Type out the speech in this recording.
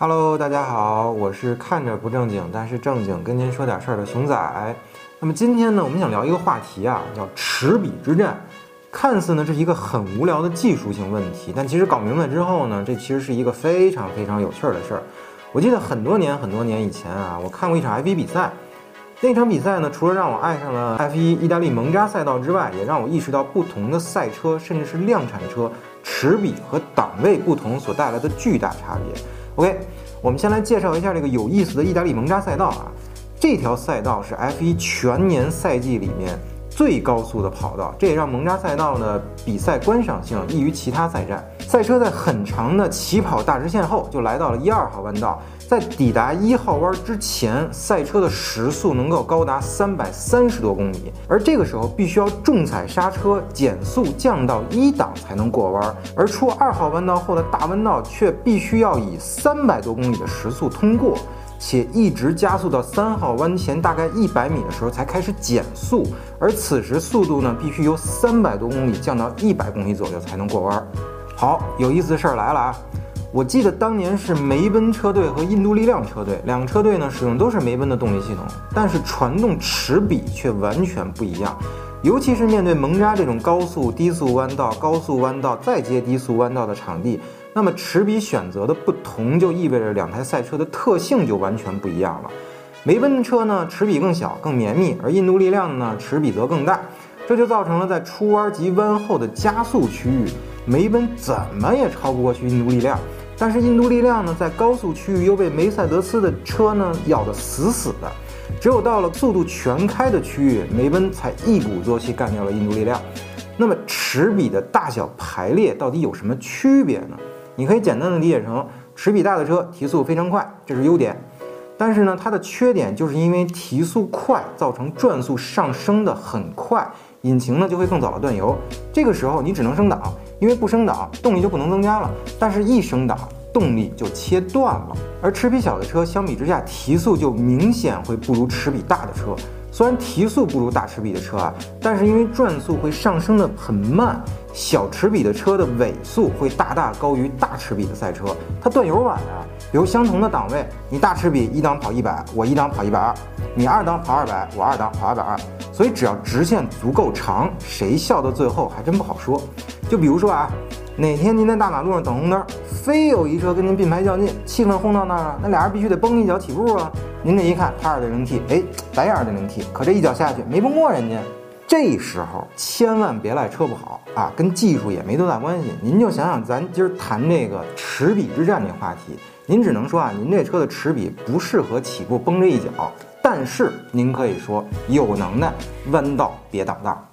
Hello，大家好，我是看着不正经，但是正经跟您说点事儿的熊仔。那么今天呢，我们想聊一个话题啊，叫齿比之战。看似呢这是一个很无聊的技术性问题，但其实搞明白之后呢，这其实是一个非常非常有趣儿的事儿。我记得很多年很多年以前啊，我看过一场 F1 比赛。那场比赛呢，除了让我爱上了 F1 意大利蒙扎赛道之外，也让我意识到不同的赛车，甚至是量产车，齿比和档位不同所带来的巨大差别。OK，我们先来介绍一下这个有意思的意大利蒙扎赛道啊。这条赛道是 F1 全年赛季里面最高速的跑道，这也让蒙扎赛道的比赛观赏性异于其他赛站。赛车在很长的起跑大直线后，就来到了一二号弯道。在抵达一号弯之前，赛车的时速能够高达三百三十多公里，而这个时候必须要重踩刹车，减速降到一档才能过弯。而出二号弯道后的大弯道却必须要以三百多公里的时速通过，且一直加速到三号弯前大概一百米的时候才开始减速，而此时速度呢必须由三百多公里降到一百公里左右才能过弯。好，有意思的事儿来了啊！我记得当年是梅奔车队和印度力量车队两个车队呢，使用都是梅奔的动力系统，但是传动齿比却完全不一样。尤其是面对蒙扎这种高速低速弯道、高速弯道再接低速弯道的场地，那么齿比选择的不同，就意味着两台赛车的特性就完全不一样了。梅奔的车呢，齿比更小、更绵密，而印度力量呢，齿比则更大，这就造成了在出弯及弯后的加速区域，梅奔怎么也超不过去印度力量。但是印度力量呢，在高速区域又被梅赛德斯的车呢咬得死死的，只有到了速度全开的区域，梅奔才一鼓作气干掉了印度力量。那么齿比的大小排列到底有什么区别呢？你可以简单的理解成，齿比大的车提速非常快，这是优点。但是呢，它的缺点就是因为提速快，造成转速上升的很快，引擎呢就会更早的断油。这个时候你只能升档。因为不升档，动力就不能增加了。但是，一升档，动力就切断了。而齿比小的车相比之下，提速就明显会不如齿比大的车。虽然提速不如大齿比的车啊，但是因为转速会上升的很慢，小齿比的车的尾速会大大高于大齿比的赛车，它断油晚啊。比如相同的档位，你大齿比一档跑一百，我一档跑一百二；你二档跑二百，我二档跑二百二。所以只要直线足够长，谁笑到最后还真不好说。就比如说啊，哪天您在大马路上等红灯，非有一车跟您并排较劲，气氛轰到那儿了，那俩人必须得崩一脚起步啊。您这一看，他二点零 T，哎，咱也二点零 T，可这一脚下去没崩过人家。这时候千万别赖车不好啊，跟技术也没多大关系。您就想想咱今儿谈这个齿比之战这话题，您只能说啊，您这车的齿比不适合起步崩这一脚，但是您可以说有能耐，弯道别挡道。